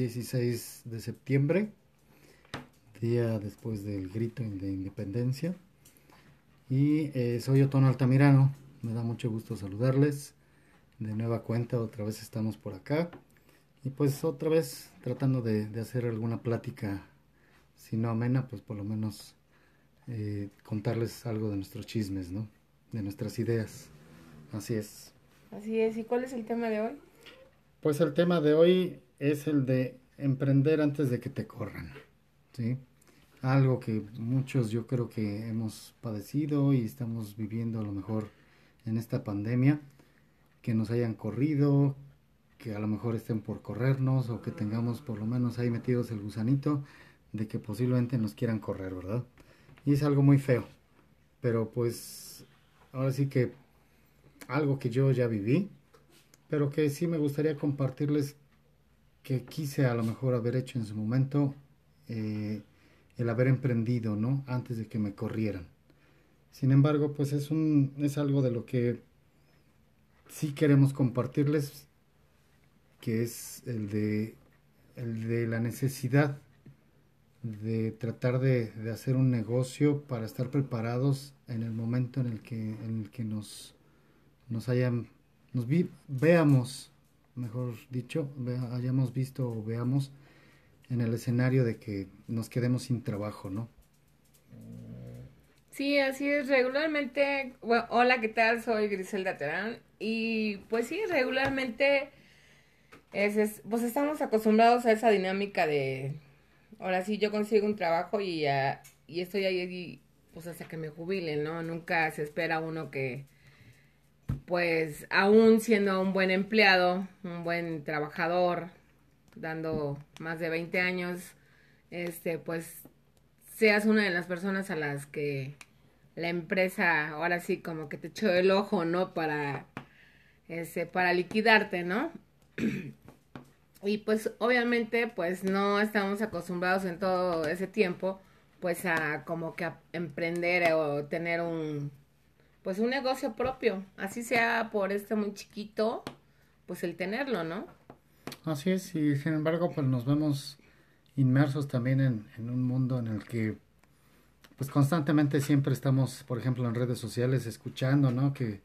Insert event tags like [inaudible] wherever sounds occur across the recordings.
16 de septiembre, día después del grito de independencia. Y eh, soy Otono Altamirano, me da mucho gusto saludarles. De nueva cuenta, otra vez estamos por acá. Y pues otra vez tratando de, hacer alguna plática, si no amena, pues por lo menos eh, contarles algo de nuestros chismes, ¿no? De nuestras ideas. Así es. Así es. ¿Y cuál es el tema de hoy? Pues el tema de hoy es el de emprender antes de que te corran, ¿sí? Algo que muchos yo creo que hemos padecido y estamos viviendo a lo mejor en esta pandemia, que nos hayan corrido, que a lo mejor estén por corrernos o que tengamos por lo menos ahí metidos el gusanito de que posiblemente nos quieran correr, ¿verdad? Y es algo muy feo, pero pues ahora sí que algo que yo ya viví, pero que sí me gustaría compartirles que quise a lo mejor haber hecho en su momento eh, el haber emprendido, ¿no? Antes de que me corrieran. Sin embargo, pues es un es algo de lo que sí queremos compartirles, que es el de el de la necesidad de tratar de, de, hacer un negocio para estar preparados en el momento en el que, en el que nos, nos hayan, nos veamos, mejor dicho, hayamos visto o veamos en el escenario de que nos quedemos sin trabajo, ¿no? Sí, así es. Regularmente, bueno, hola, ¿qué tal? Soy Griselda Terán y pues sí, regularmente es, pues estamos acostumbrados a esa dinámica de, ahora sí, yo consigo un trabajo y, y estoy ahí pues hasta que me jubile, ¿no? Nunca se espera uno que, pues aún siendo un buen empleado, un buen trabajador, dando más de 20 años, este, pues seas una de las personas a las que la empresa ahora sí como que te echó el ojo, ¿no? Para, este, para liquidarte, ¿no? [clears throat] y pues obviamente pues no estamos acostumbrados en todo ese tiempo pues a como que a emprender o tener un pues un negocio propio, así sea por este muy chiquito, pues el tenerlo, ¿no? Así es, y sin embargo, pues nos vemos inmersos también en, un mundo en el que pues constantemente siempre estamos, por ejemplo, en redes sociales escuchando, ¿no? Que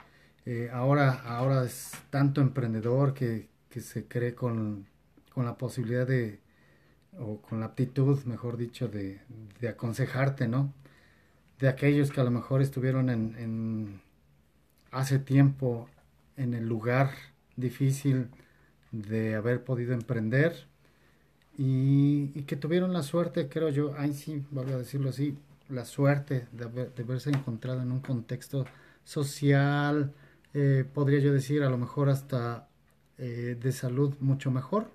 eh, ahora, ahora es tanto emprendedor que, que se cree con, con, la posibilidad de, o con la aptitud, mejor dicho, de, de aconsejarte, ¿no? De aquellos que a lo mejor estuvieron en, hace tiempo en el lugar difícil de haber podido emprender y, que tuvieron la suerte, creo yo, ahí sí, voy a decirlo así, la suerte de, haber, de haberse encontrado en un contexto social, eh, podría yo decir, a lo mejor hasta eh, de salud mucho mejor,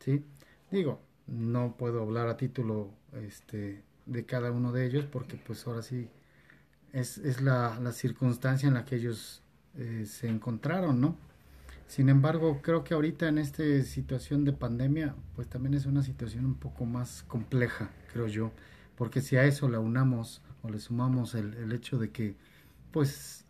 ¿sí? Digo, no puedo hablar a título este, de cada uno de ellos, porque pues ahora sí es, es la, la, circunstancia en la que ellos eh, se encontraron, ¿no? Sin embargo, creo que ahorita en esta situación de pandemia, pues también es una situación un poco más compleja, creo yo, porque si a eso le unamos o le sumamos el, el hecho de que, pues,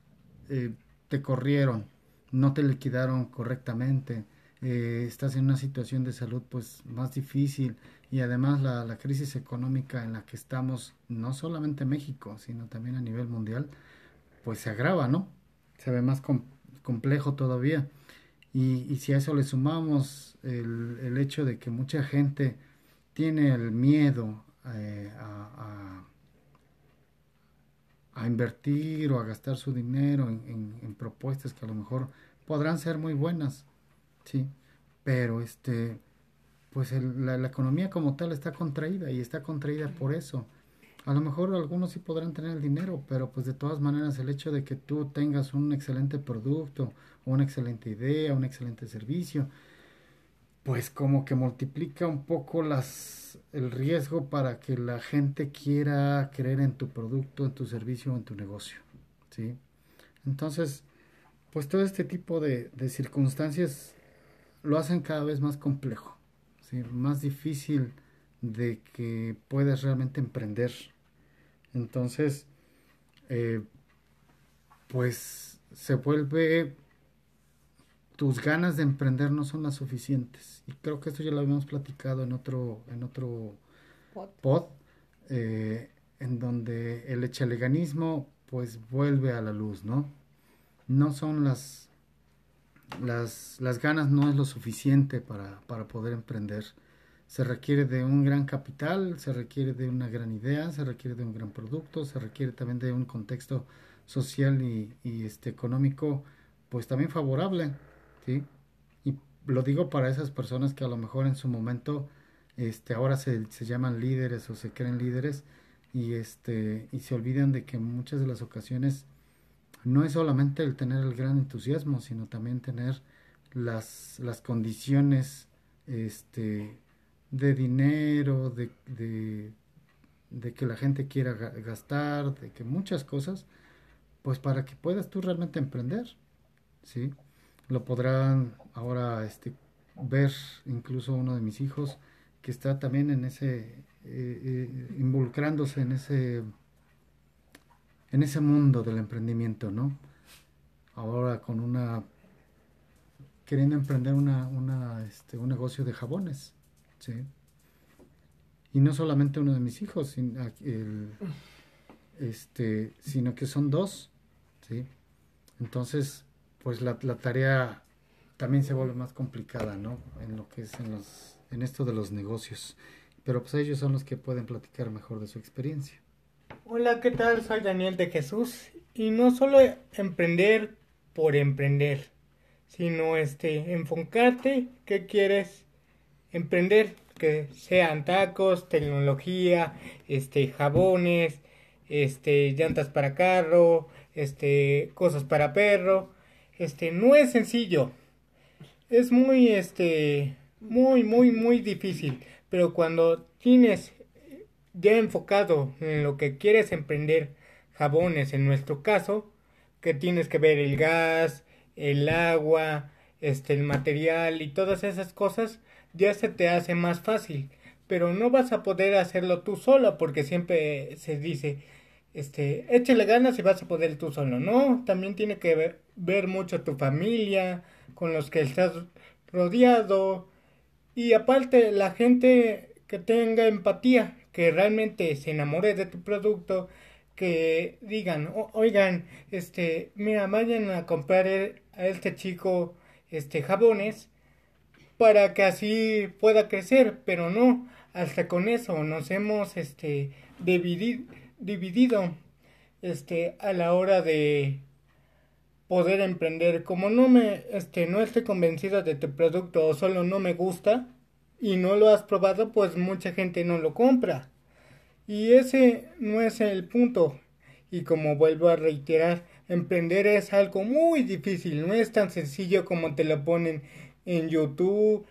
eh, te corrieron, no te liquidaron correctamente, eh, estás en una situación de salud pues más difícil y además la, la, crisis económica en la que estamos, no solamente México, sino también a nivel mundial, pues se agrava, ¿no? Se ve más complejo todavía. Y, y, si a eso le sumamos el, el, hecho de que mucha gente tiene el miedo eh, a, a, invertir o a gastar su dinero en, en propuestas que a lo mejor podrán ser muy buenas, Sí, pero este, pues la, economía como tal está contraída y está contraída por eso. A lo mejor algunos sí podrán tener el dinero, pero pues de todas maneras el hecho de que tú tengas un excelente producto, una excelente idea, un excelente servicio, pues como que multiplica un poco las el riesgo para que la gente quiera creer en tu producto, en tu servicio, en tu negocio, ¿sí? Entonces, pues todo este tipo de, de circunstancias lo hacen cada vez más complejo, más difícil de que puedas realmente emprender. Entonces, eh, pues se vuelve tus ganas de emprender no son las suficientes. Y creo que esto ya lo habíamos platicado en otro, en otro pod, eh, en donde el echaleganismo pues vuelve a la luz, ¿no? No son las, las, las ganas, no es lo suficiente para, para poder emprender. Se requiere de un gran capital, se requiere de una gran idea, se requiere de un gran producto, se requiere también de un contexto social y, y este, económico pues también favorable, ¿sí? Y lo digo para esas personas que a lo mejor en su momento, este, ahora se, se llaman líderes o se creen líderes y este, y se olvidan de que en muchas de las ocasiones no es solamente el tener el gran entusiasmo, sino también tener las, las condiciones, este, de dinero, de, de, que la gente quiera gastar, de que muchas cosas, pues para que puedas tú realmente emprender. ¿sí? Lo podrán ahora este, ver incluso uno de mis hijos que está también en ese, eh, eh, involucrándose en ese, en ese mundo del emprendimiento, ¿no? Ahora con una, queriendo emprender una, una, este, un negocio de jabones, ¿sí? Y no solamente uno de mis hijos, este, sino que son dos, ¿sí? Entonces, pues la, la, tarea también se vuelve más complicada, ¿no? En lo que es en, los, en esto de los negocios. Pero pues ellos son los que pueden platicar mejor de su experiencia. Hola, ¿qué tal? Soy Daniel de Jesús. Y no solo emprender por emprender, sino este, enfocarte qué quieres emprender, que sean tacos, tecnología, este, jabones, este, llantas para carro, este, cosas para perro este, no es sencillo. Es muy, este, muy, muy, muy difícil. Pero cuando tienes ya enfocado en lo que quieres emprender, jabones en nuestro caso, que tienes que ver el gas, el agua, este, el material y todas esas cosas, ya se te hace más fácil. Pero no vas a poder hacerlo tú solo porque siempre se dice, este, échale ganas y vas a poder tú solo. No, también tiene que ver, ver mucho tu familia, con los que estás rodeado. Y aparte, la gente que tenga empatía, que realmente se enamore de tu producto, que digan, oigan, este, mira, vayan a comprar e, a este chico, este, jabones, para que así pueda crecer, pero no, hasta con eso nos hemos, este, dividido este a la hora de poder emprender. Como no me este no estoy convencido de tu producto o solo no me gusta y no lo has probado pues mucha gente no lo compra. Y ese no es el punto. Y como vuelvo a reiterar emprender es algo muy difícil no es tan sencillo como te lo ponen en YouTube.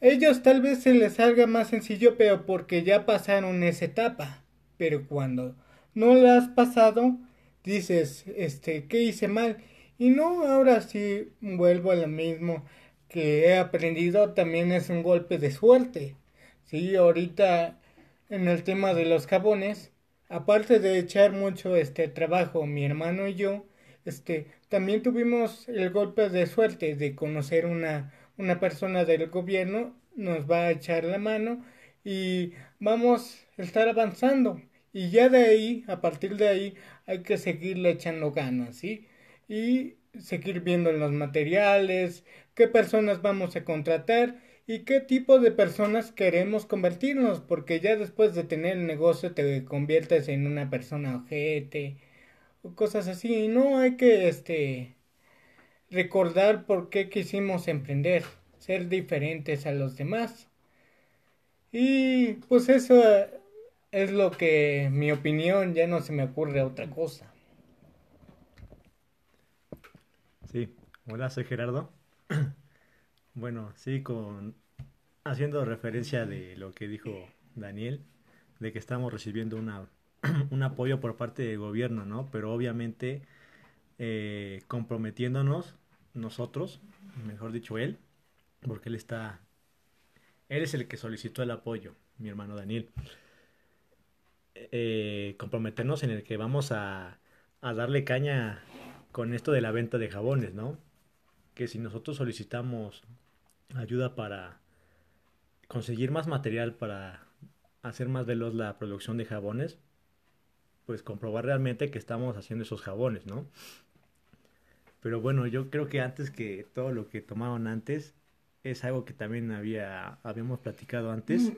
Ellos tal vez se les salga más sencillo pero porque ya pasaron esa etapa. Pero cuando no la has pasado, dices, este, ¿qué hice mal? Y no, ahora sí vuelvo a lo mismo que he aprendido, también es un golpe de suerte. Sí, ahorita en el tema de los jabones, aparte de echar mucho este trabajo mi hermano y yo, este, también tuvimos el golpe de suerte de conocer una, una persona del gobierno, nos va a echar la mano y vamos a estar avanzando. Y ya de ahí, a partir de ahí, hay que seguirle echando ganas, ¿sí? Y seguir viendo los materiales, qué personas vamos a contratar y qué tipo de personas queremos convertirnos, porque ya después de tener el negocio te conviertes en una persona ojete o cosas así. Y no hay que este recordar por qué quisimos emprender, ser diferentes a los demás. Y pues eso es lo que mi opinión, ya no se me ocurre otra cosa. Sí, hola, soy Gerardo. [clears throat] bueno, sí, con haciendo referencia de lo que dijo Daniel, de que estamos recibiendo [clears throat] un apoyo por parte del gobierno, ¿no? Pero obviamente eh, comprometiéndonos nosotros, mejor dicho él, porque él está, él es el que solicitó el apoyo, mi hermano Daniel. Eh, comprometernos en el que vamos a, a, darle caña con esto de la venta de jabones, ¿no? Que si nosotros solicitamos ayuda para conseguir más material para hacer más veloz la producción de jabones, pues comprobar realmente que estamos haciendo esos jabones, ¿no? Pero bueno, yo creo que antes que todo lo que tomaron antes, es algo que también había, habíamos platicado antes,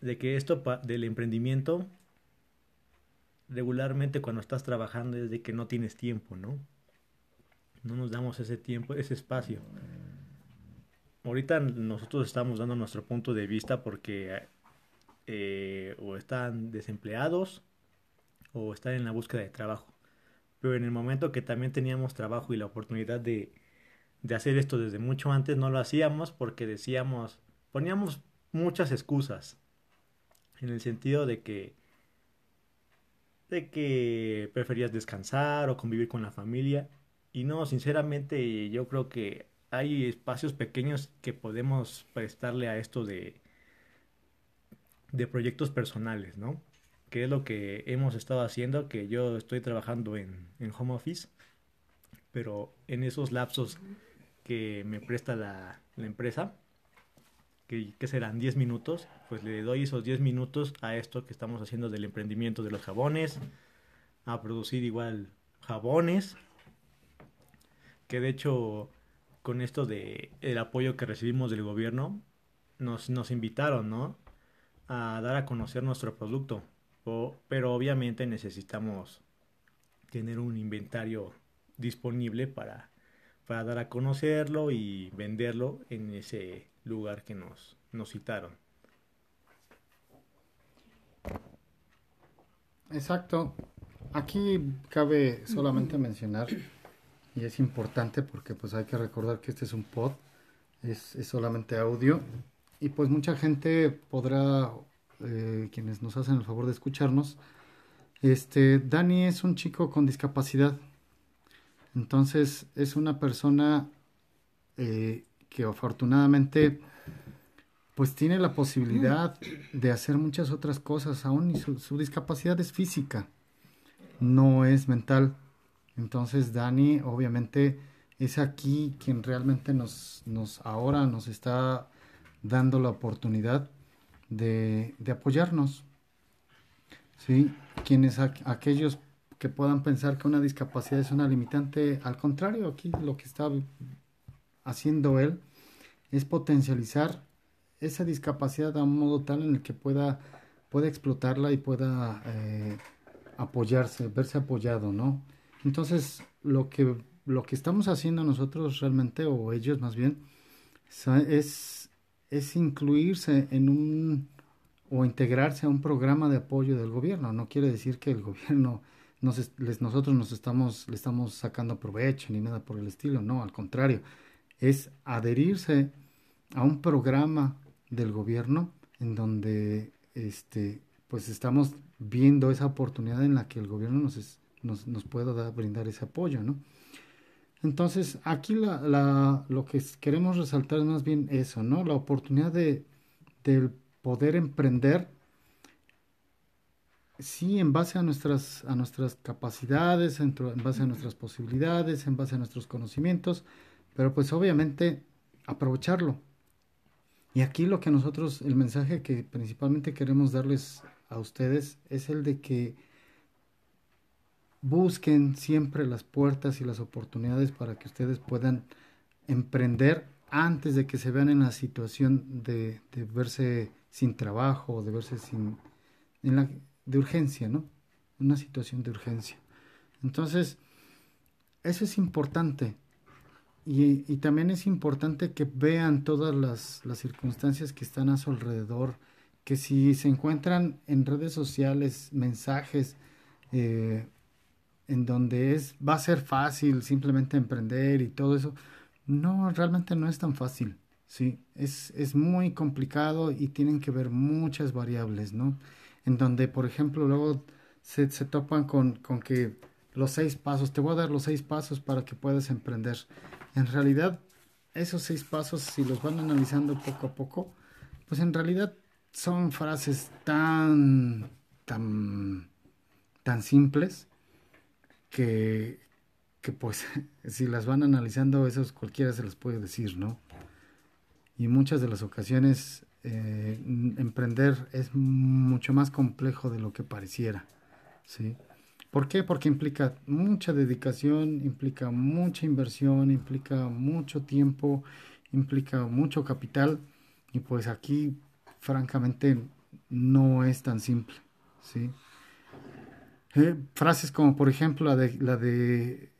de que esto del emprendimiento, regularmente cuando estás trabajando es de que no tienes tiempo, ¿no? No nos damos ese tiempo, ese espacio. Ahorita nosotros estamos dando nuestro punto de vista porque eh, o están desempleados o están en la búsqueda de trabajo. Pero en el momento que también teníamos trabajo y la oportunidad de, de hacer esto desde mucho antes, no lo hacíamos porque decíamos, poníamos muchas excusas. En el sentido de que de que preferías descansar o convivir con la familia. Y no, sinceramente yo creo que hay espacios pequeños que podemos prestarle a esto de, de proyectos personales, ¿no? Que es lo que hemos estado haciendo, que yo estoy trabajando en, en home office, pero en esos lapsos que me presta la, la empresa, que, que, serán 10 minutos, pues le doy esos 10 minutos a esto que estamos haciendo del emprendimiento de los jabones, a producir igual jabones, que de hecho con esto de el apoyo que recibimos del gobierno, nos, nos invitaron, ¿no? A dar a conocer nuestro producto. pero obviamente necesitamos tener un inventario disponible para, para dar a conocerlo y venderlo en ese lugar que nos, nos citaron. Exacto. Aquí cabe solamente mencionar y es importante porque pues hay que recordar que este es un pod, es, solamente audio. Y pues mucha gente podrá, eh, quienes nos hacen el favor de escucharnos, este, Dani es un chico con discapacidad, entonces es una persona eh, que afortunadamente pues tiene la posibilidad de hacer muchas otras cosas. Aún y su discapacidad es física, no es mental. Entonces Dani obviamente es aquí quien realmente nos, nos ahora nos está dando la oportunidad de, apoyarnos. ¿Sí? Quienes aquellos que puedan pensar que una discapacidad es una limitante, al contrario, aquí lo que está haciendo él es potencializar esa discapacidad a un modo tal en el que pueda, pueda explotarla y pueda eh, apoyarse, verse apoyado, ¿no? Entonces, lo que, lo que estamos haciendo nosotros realmente, o ellos más bien, es, es incluirse en un o integrarse a un programa de apoyo del gobierno. No quiere decir que el gobierno [laughs] nos, nosotros nos estamos, le estamos sacando provecho ni nada por el estilo, no, al contrario, es adherirse a un programa del gobierno en donde este pues estamos viendo esa oportunidad en la que el gobierno nos, nos, nos pueda brindar ese apoyo, ¿no? Entonces, aquí lo que queremos resaltar es más bien eso, ¿no? La oportunidad de, poder emprender, sí, en base a nuestras, a nuestras capacidades, en, en, base a nuestras posibilidades, en base a nuestros conocimientos, pero pues obviamente aprovecharlo. Y aquí lo que nosotros, el mensaje que principalmente queremos darles a ustedes es el de que busquen siempre las puertas y las oportunidades para que ustedes puedan emprender antes de que se vean en la situación de, verse sin trabajo o de verse sin en la, de urgencia, ¿no? Una situación de urgencia. Entonces, eso es importante. Y, también es importante que vean todas las, las, circunstancias que están a su alrededor, que si se encuentran en redes sociales mensajes eh, en donde es va a ser fácil simplemente emprender y todo eso. No, realmente no es tan fácil. Sí, es, es muy complicado y tienen que ver muchas variables, ¿no? En donde, por ejemplo, luego se, se topan con, con que los seis pasos, te voy a dar los seis pasos para que puedas emprender. En realidad, esos seis pasos, si los van analizando poco a poco, pues en realidad son frases tan, tan, tan simples que, que pues [laughs] si las van analizando, esos cualquiera se las puede decir, ¿no? Y muchas de las ocasiones eh, emprender es mucho más complejo de lo que pareciera, ¿sí? ¿Por qué? Porque implica mucha dedicación, implica mucha inversión, implica mucho tiempo, implica mucho capital y pues aquí francamente no es tan simple, ¿sí? Eh, frases como por ejemplo la de, la de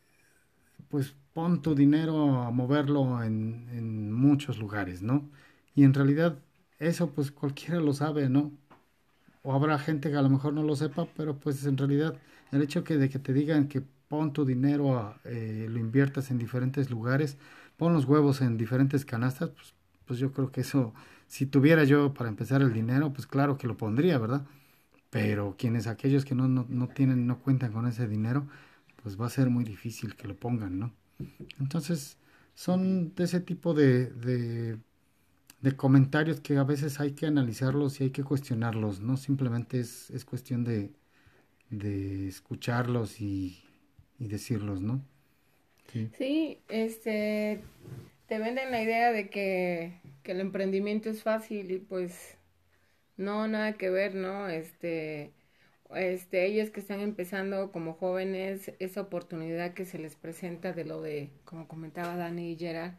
pues pon tu dinero a moverlo en, en muchos lugares, ¿no? Y en realidad eso pues cualquiera lo sabe, ¿no? O habrá gente que a lo mejor no lo sepa, pero pues en realidad el hecho de que te digan que pon tu dinero, a, eh, lo inviertas en diferentes lugares, pon los huevos en diferentes canastas, pues, pues yo creo que eso, si tuviera yo para empezar el dinero, pues claro que lo pondría, ¿verdad? Pero quienes aquellos que no, no, no tienen, no cuentan con ese dinero, pues va a ser muy difícil que lo pongan, ¿no? Entonces, son de ese tipo de, de comentarios que a veces hay que analizarlos y hay que cuestionarlos, no simplemente es, es cuestión de, de escucharlos y, y decirlos, ¿no? Sí. sí. este, te venden la idea de que, que el emprendimiento es fácil y pues no, nada que ver, ¿no? Este, este, ellos que están empezando como jóvenes, esa oportunidad que se les presenta de lo de, como comentaba Dani y Gerard,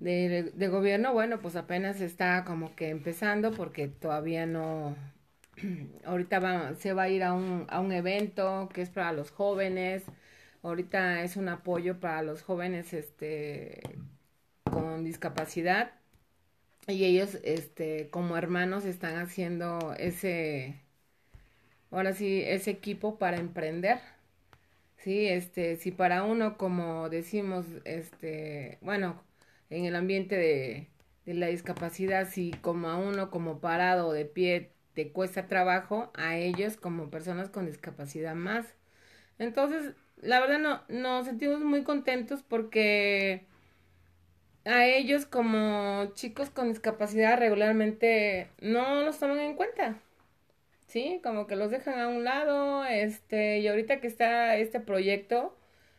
de, gobierno, bueno, pues apenas está como que empezando porque todavía no, [clears throat] ahorita va, se va a ir a un, a un evento que es para los jóvenes, ahorita es un apoyo para los jóvenes este, con discapacidad y ellos este, como hermanos están haciendo ese, ahora sí, ese equipo para emprender. Sí, este, si para uno, como decimos, este, bueno, en el ambiente de, la discapacidad, si como a uno como parado de pie te cuesta trabajo, a ellos como personas con discapacidad más. Entonces, la verdad no, nos sentimos muy contentos porque a ellos como chicos con discapacidad regularmente no los toman en cuenta. Sí, como que los dejan a un lado, este, y ahorita que está este proyecto,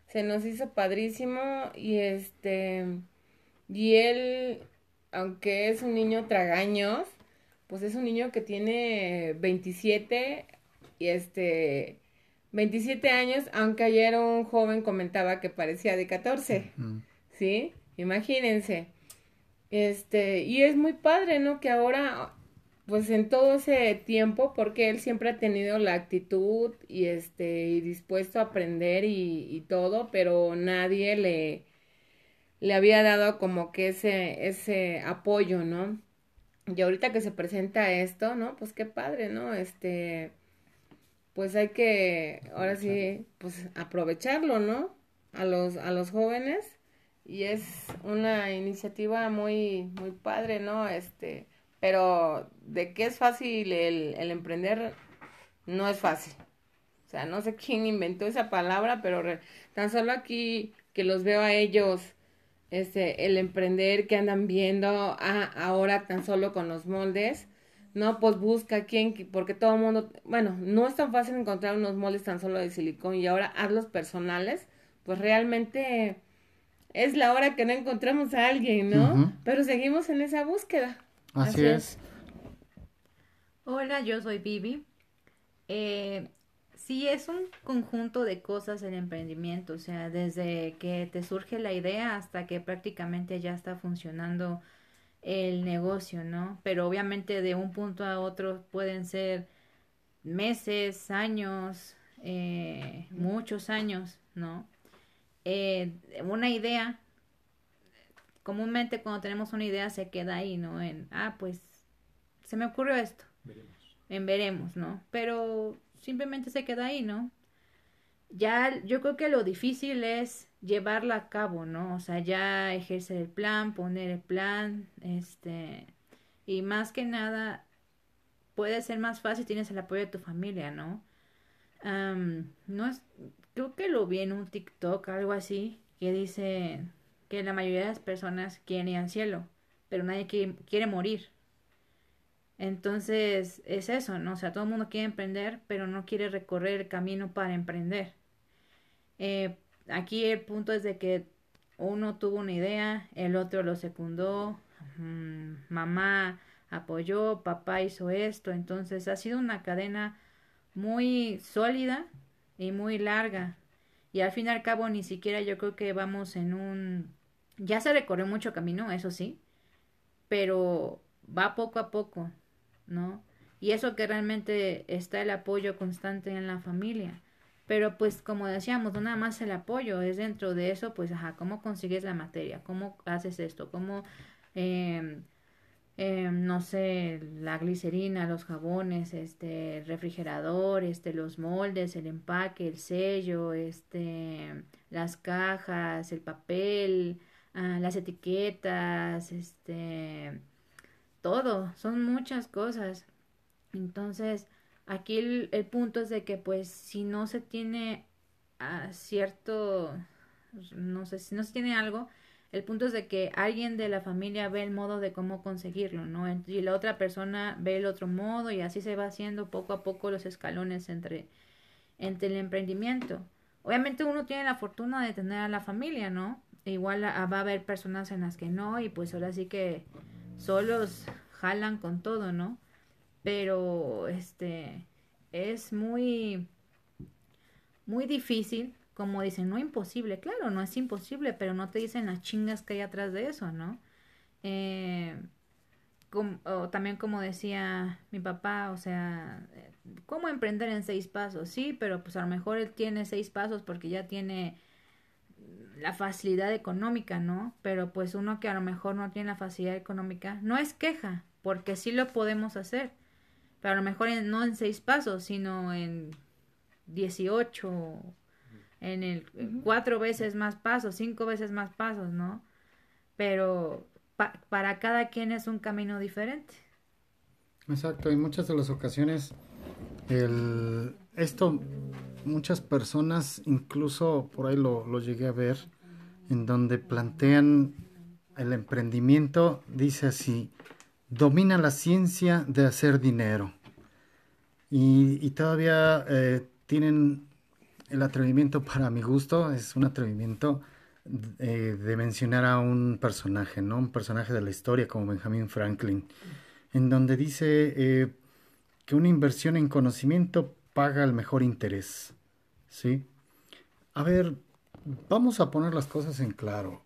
se nos hizo padrísimo y este y él, aunque es un niño tragaños, pues es un niño que tiene 27 y este 27 años, aunque ayer un joven comentaba que parecía de 14. ¿Sí? Imagínense. Este, y es muy padre, ¿no? Que ahora pues en todo ese tiempo, porque él siempre ha tenido la actitud y este, y dispuesto a aprender y, y todo, pero nadie le, le había dado como que ese, ese apoyo, ¿no? Y ahorita que se presenta esto, ¿no? Pues qué padre, ¿no? Este, pues hay que, ahora sí, pues aprovecharlo, ¿no? A los, a los jóvenes. Y es una iniciativa muy, muy padre, ¿no? Este, pero de que es fácil el, el emprender, no es fácil. O sea, no sé [laughs] quién inventó esa palabra, pero tan solo aquí que los veo a ellos este, el emprender que andan viendo ah, ahora tan solo con los moldes, ¿no? Pues busca quién, porque todo el mundo, bueno, no es tan fácil encontrar unos moldes tan solo de silicón y ahora hazlos personales, pues realmente es la hora que no encontramos a alguien, ¿no? Pero seguimos en esa búsqueda. Así, es. Hola, yo soy Vivi. Eh, sí es un conjunto de cosas el emprendimiento, o sea, desde que te surge la idea hasta que prácticamente ya está funcionando el negocio, ¿no? Pero obviamente de un punto a otro pueden ser meses, años, eh, muchos años, ¿no? Eh, una idea, comúnmente cuando tenemos una idea se queda ahí, ¿no? En, ah, pues se me ocurrió esto. Veremos. En veremos, ¿no? Pero simplemente se queda ahí, ¿no? Ya yo creo que lo difícil es llevarla a cabo, ¿no? O sea, ya ejercer el plan, poner el plan, este, y más que nada puede ser más fácil, tienes el apoyo de tu familia, ¿no? no es, creo que lo vi en un TikTok, algo así, que dice que la mayoría de las personas quieren ir al cielo, pero nadie quiere morir. Entonces es eso, ¿no? O sea, todo el mundo quiere emprender, pero no quiere recorrer el camino para emprender. Eh, aquí el punto es de que uno tuvo una idea, el otro lo secundó, mm, mamá apoyó, papá hizo esto, entonces ha sido una cadena muy sólida y muy larga. Y al fin y al cabo ni siquiera yo creo que vamos en un... Ya se recorrió mucho camino, eso sí, pero va poco a poco, ¿no? Y eso que realmente está el apoyo constante en la familia. Pero pues como decíamos, no nada más el apoyo, es dentro de eso, pues, ajá, ¿cómo consigues la materia? ¿Cómo haces esto? ¿Cómo, eh, no sé, la glicerina, los jabones, este, el refrigerador, este, los moldes, el empaque, el sello, este, las cajas, el papel, ah, las etiquetas, este, todo, son muchas cosas. Entonces, Aquí el, punto es de que pues si no se tiene a cierto, no sé, si no se tiene algo, el punto es de que alguien de la familia ve el modo de cómo conseguirlo, ¿no? Y la otra persona ve el otro modo y así se va haciendo poco a poco los escalones entre, entre el emprendimiento. Obviamente uno tiene la fortuna de tener a la familia, ¿no? Igual va a haber personas en las que no y pues ahora sí que solos jalan con todo, ¿no? pero este es muy muy difícil como dicen no imposible claro no es imposible pero no te dicen las chingas que hay atrás de eso no eh, o también como decía mi papá o sea cómo emprender en seis pasos sí pero pues a lo mejor él tiene seis pasos porque ya tiene la facilidad económica no pero pues uno que a lo mejor no tiene la facilidad económica no es queja porque sí lo podemos hacer. Pero a lo mejor no en seis pasos, sino en 18, en el cuatro veces más pasos, cinco veces más pasos, ¿no? Pero para cada quien es un camino diferente. Exacto, en muchas de las ocasiones el, esto muchas personas incluso por ahí lo, lo llegué a ver en donde plantean el emprendimiento dice así domina la ciencia de hacer dinero. Y, todavía eh, tienen el atrevimiento, para mi gusto, es un atrevimiento eh, de mencionar a un personaje, ¿no? Un personaje de la historia como Benjamin Franklin, en donde dice eh, que una inversión en conocimiento paga el mejor interés, ¿sí? A ver, vamos a poner las cosas en claro.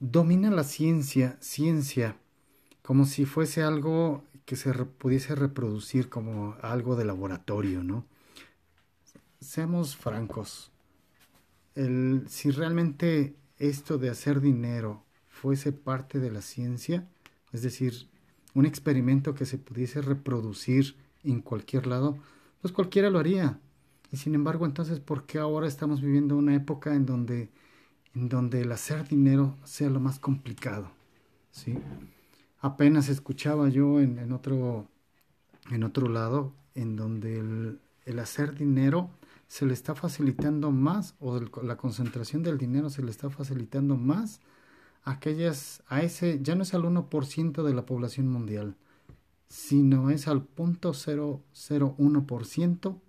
domina la ciencia, ciencia, como si fuese algo que se pudiese reproducir como algo de laboratorio, ¿no? Seamos francos, si realmente esto de hacer dinero fuese parte de la ciencia, es decir, un experimento que se pudiese reproducir en cualquier lado, pues cualquiera lo haría. Y sin embargo, entonces, ¿por qué ahora estamos viviendo una época en donde, en donde el hacer dinero sea lo más complicado? ¿Sí? apenas escuchaba yo en, otro, en otro lado, en donde el, hacer dinero se le está facilitando más, o la concentración del dinero se le está facilitando más a aquellas, a ese, ya no es al 1% de la población mundial, sino es al 0.001%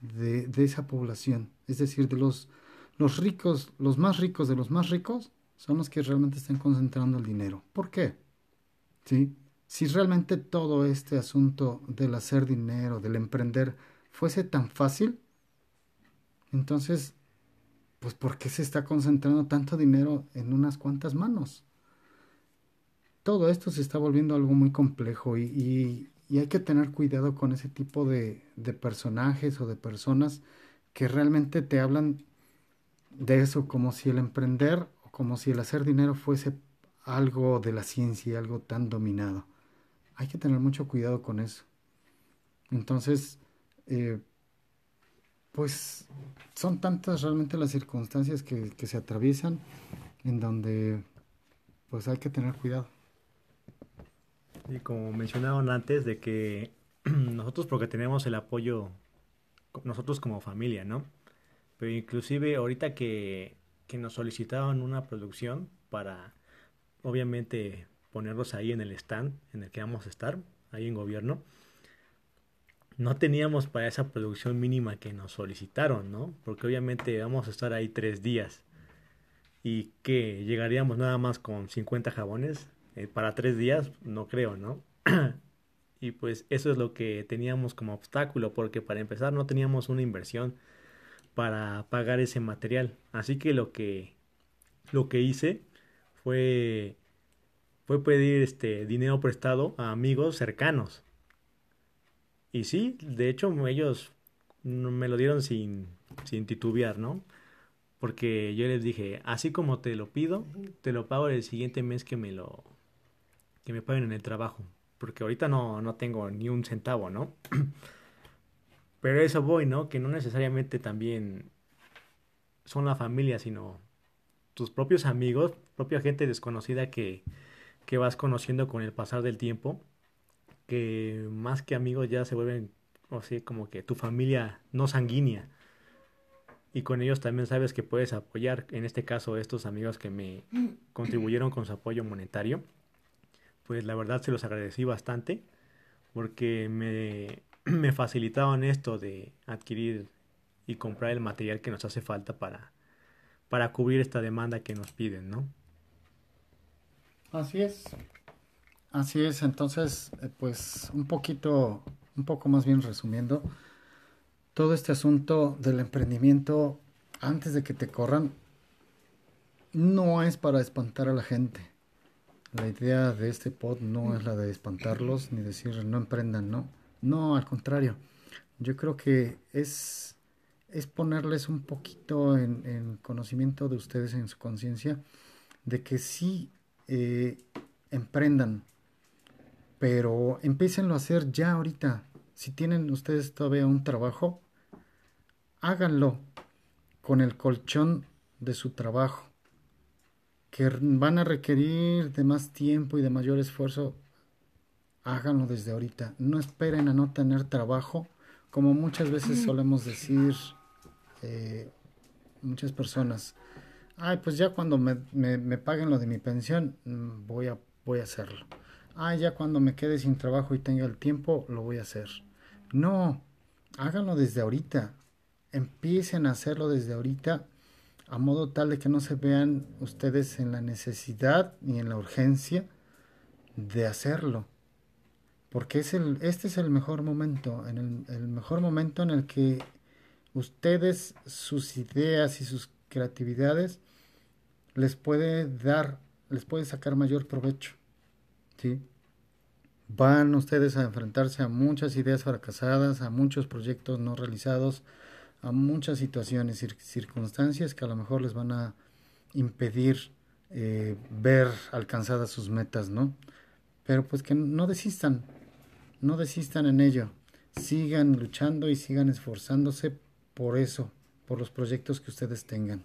de, de esa población. Es decir, de los, los ricos, los más ricos de los más ricos, son los que realmente están concentrando el dinero. ¿Por qué? ¿sí? Si realmente todo este asunto del hacer dinero, del emprender, fuese tan fácil, entonces, pues ¿por qué se está concentrando tanto dinero en unas cuantas manos? Todo esto se está volviendo algo muy complejo y, hay que tener cuidado con ese tipo de, personajes o de personas que realmente te hablan de eso como si el emprender o como si el hacer dinero fuese algo de la ciencia, algo tan dominado. Hay que tener mucho cuidado con eso. Entonces, eh, pues son tantas realmente las circunstancias que, que, se atraviesan en donde pues hay que tener cuidado. Y como mencionaron antes de que [clears throat] nosotros porque tenemos el apoyo, nosotros como familia, ¿no? Pero inclusive ahorita que, que nos solicitaban una producción para obviamente ponerlos ahí en el stand en el que vamos a estar, ahí en gobierno. No teníamos para esa producción mínima que nos solicitaron, ¿no? Porque obviamente vamos a estar ahí tres días y que llegaríamos nada más con 50 jabones eh, para tres días, no creo, ¿no? [clears throat] y pues eso es lo que teníamos como obstáculo, porque para empezar no teníamos una inversión para pagar ese material. Así que lo que, lo que hice fue, fue pedir este dinero prestado a amigos cercanos. Y sí, de hecho ellos me lo dieron sin, sin titubear, ¿no? Porque yo les dije, así como te lo pido, te lo pago el siguiente mes que me lo que me paguen en el trabajo. Porque ahorita no, no tengo ni un centavo, ¿no? [clears throat] Pero eso voy, ¿no? Que no necesariamente también son la familia, sino tus propios amigos, propia gente desconocida que, que vas conociendo con el pasar del tiempo, que más que amigos ya se vuelven, o sea, como que tu familia no sanguínea. Y con ellos también sabes que puedes apoyar, en este caso, estos amigos que me [clears throat] contribuyeron con su apoyo monetario. Pues la verdad se los agradecí bastante porque me, [clears throat] me facilitaban esto de adquirir y comprar el material que nos hace falta para, para cubrir esta demanda que nos piden, ¿no? Así es. Así es, entonces, eh, pues un poquito, un poco más bien resumiendo, todo este asunto del emprendimiento antes de que te corran no es para espantar a la gente. La idea de este pod no es la de espantarlos ni decir no emprendan, no. No, al contrario. Yo creo que es, es ponerles un poquito en, conocimiento de ustedes, en su conciencia, de que sí eh, emprendan, pero empiecenlo a hacer ya ahorita. Si tienen ustedes todavía un trabajo, háganlo con el colchón de su trabajo, que van a requerir de más tiempo y de mayor esfuerzo, háganlo desde ahorita. No esperen a no tener trabajo, como muchas veces solemos decir eh, muchas personas. Ay, pues ya cuando me, me, paguen lo de mi pensión, mm, voy a, voy a hacerlo. Ay, ya cuando me quede sin trabajo y tenga el tiempo, lo voy a hacer. No, háganlo desde ahorita. Empiecen a hacerlo desde ahorita a modo tal de que no se vean ustedes en la necesidad ni en la urgencia de hacerlo porque es el, este es el mejor momento, en el, mejor momento en el que ustedes, sus ideas y sus creatividades les puede dar, les puede sacar mayor provecho. ¿Sí? Van ustedes a enfrentarse a muchas ideas fracasadas, a muchos proyectos no realizados, a muchas situaciones y circunstancias que a lo mejor les van a impedir eh, ver alcanzadas sus metas, ¿no? Pero pues que no desistan, no desistan en ello. Sigan luchando y sigan esforzándose por eso, por los proyectos que ustedes tengan.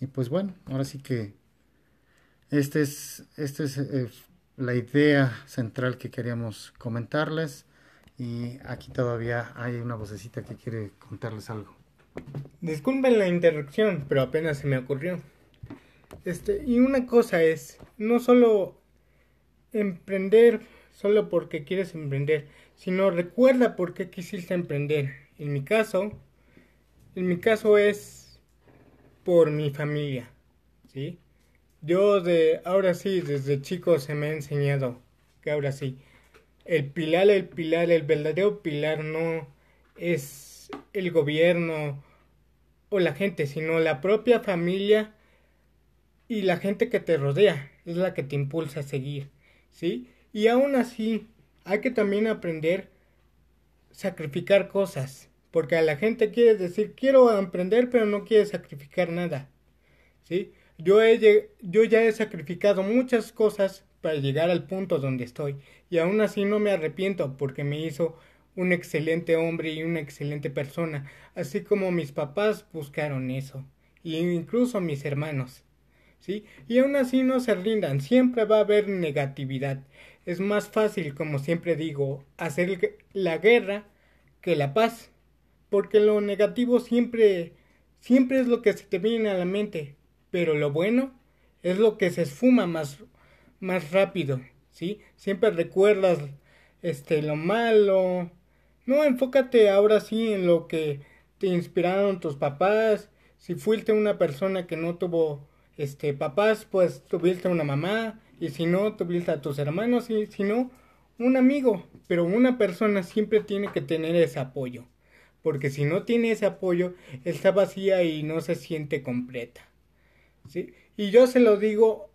Y pues bueno, ahora sí que esta es, este es eh, la idea central que queríamos comentarles. Y aquí todavía hay una vocecita que quiere contarles algo. Disculpen la interrupción, pero apenas se me ocurrió. Este, y una cosa es, no solo emprender solo porque quieres emprender, sino recuerda por qué quisiste emprender. En mi caso, en mi caso es por mi familia, ¿sí? Yo de ahora sí, desde chico se me ha enseñado que ahora sí, el pilar, el pilar, el verdadero pilar no es el gobierno o la gente, sino la propia familia y la gente que te rodea, es la que te impulsa a seguir, ¿sí? Y aún así, hay que también aprender sacrificar cosas. Porque a la gente quiere decir, quiero emprender, pero no quiere sacrificar nada. ¿Sí? Yo, he, yo ya he sacrificado muchas cosas para llegar al punto donde estoy. Y aún así no me arrepiento porque me hizo un excelente hombre y una excelente persona. Así como mis papás buscaron eso. Y incluso mis hermanos. ¿Sí? Y aún así no se rindan. Siempre va a haber negatividad es más fácil, como siempre digo, hacer la guerra que la paz, porque lo negativo siempre siempre es lo que se te viene a la mente, pero lo bueno es lo que se esfuma más más rápido, ¿sí? Siempre recuerdas este lo malo, No, enfócate ahora sí en lo que te inspiraron tus papás. Si fuiste una persona que no tuvo este papás, pues tuviste una mamá, y si no, tuviste a tus hermanos, y si no, un amigo. Pero una persona siempre tiene que tener ese apoyo. Porque si no tiene ese apoyo, está vacía y no se siente completa. ¿Sí? Y yo se lo digo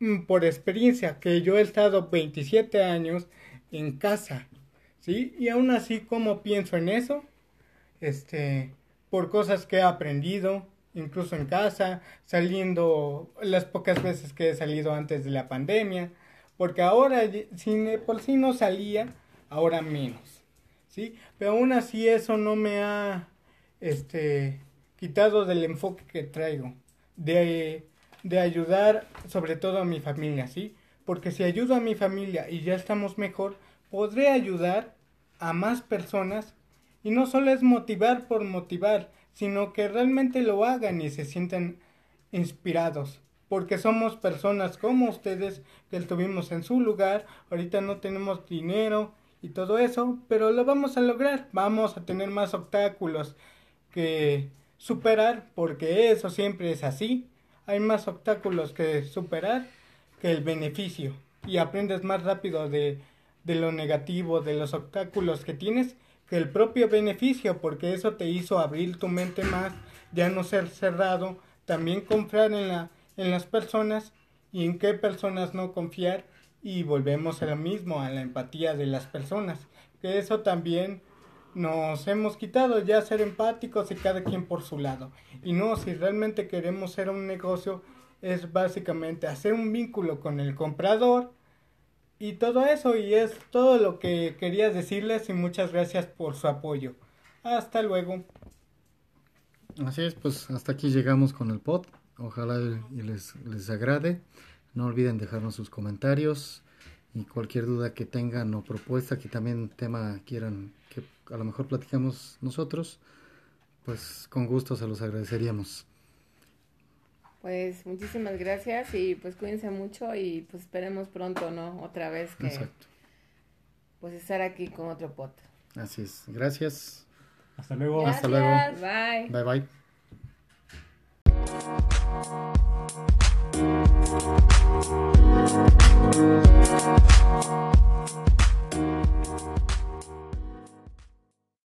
mm, por experiencia, que yo he estado 27 años en casa, ¿sí? Y aún así, como pienso en eso? Este, por cosas que he aprendido, incluso en casa, saliendo las pocas veces que he salido antes de la pandemia, porque ahora, si por sí no salía, ahora menos, ¿sí? Pero aún así eso no me ha, este, quitado del enfoque que traigo, de de ayudar sobre todo a mi familia, ¿sí? Porque si ayudo a mi familia y ya estamos mejor, podré ayudar a más personas y no solo es motivar por motivar, sino que realmente lo hagan y se sientan inspirados. Porque somos personas como ustedes que estuvimos en su lugar, ahorita no tenemos dinero y todo eso, pero lo vamos a lograr, vamos a tener más obstáculos que superar, porque eso siempre es así, hay más obstáculos que superar que el beneficio y aprendes más rápido de, de lo negativo, de los obstáculos que tienes que el propio beneficio, porque eso te hizo abrir tu mente más, ya no ser cerrado, también confiar en, la, en las personas y en qué personas no confiar y volvemos a lo mismo, a la empatía de las personas, que eso también nos hemos quitado ya ser empáticos y cada quien por su lado. Y no, si realmente queremos ser un negocio, es básicamente hacer un vínculo con el comprador y todo eso. Y es todo lo que quería decirles y muchas gracias por su apoyo. Hasta luego. Así es, pues hasta aquí llegamos con el pod. Ojalá y les, les agrade. No olviden dejarnos sus comentarios y cualquier duda que tengan o propuesta que también tema quieran que a lo mejor platicamos nosotros, pues con gusto se los agradeceríamos. Pues muchísimas gracias y pues cuídense mucho y pues esperemos pronto, ¿no? Otra vez que Exacto. pues estar aquí con otro pot. Así es. Gracias. Hasta luego. Hasta luego. Bye. Bye bye. Thank you.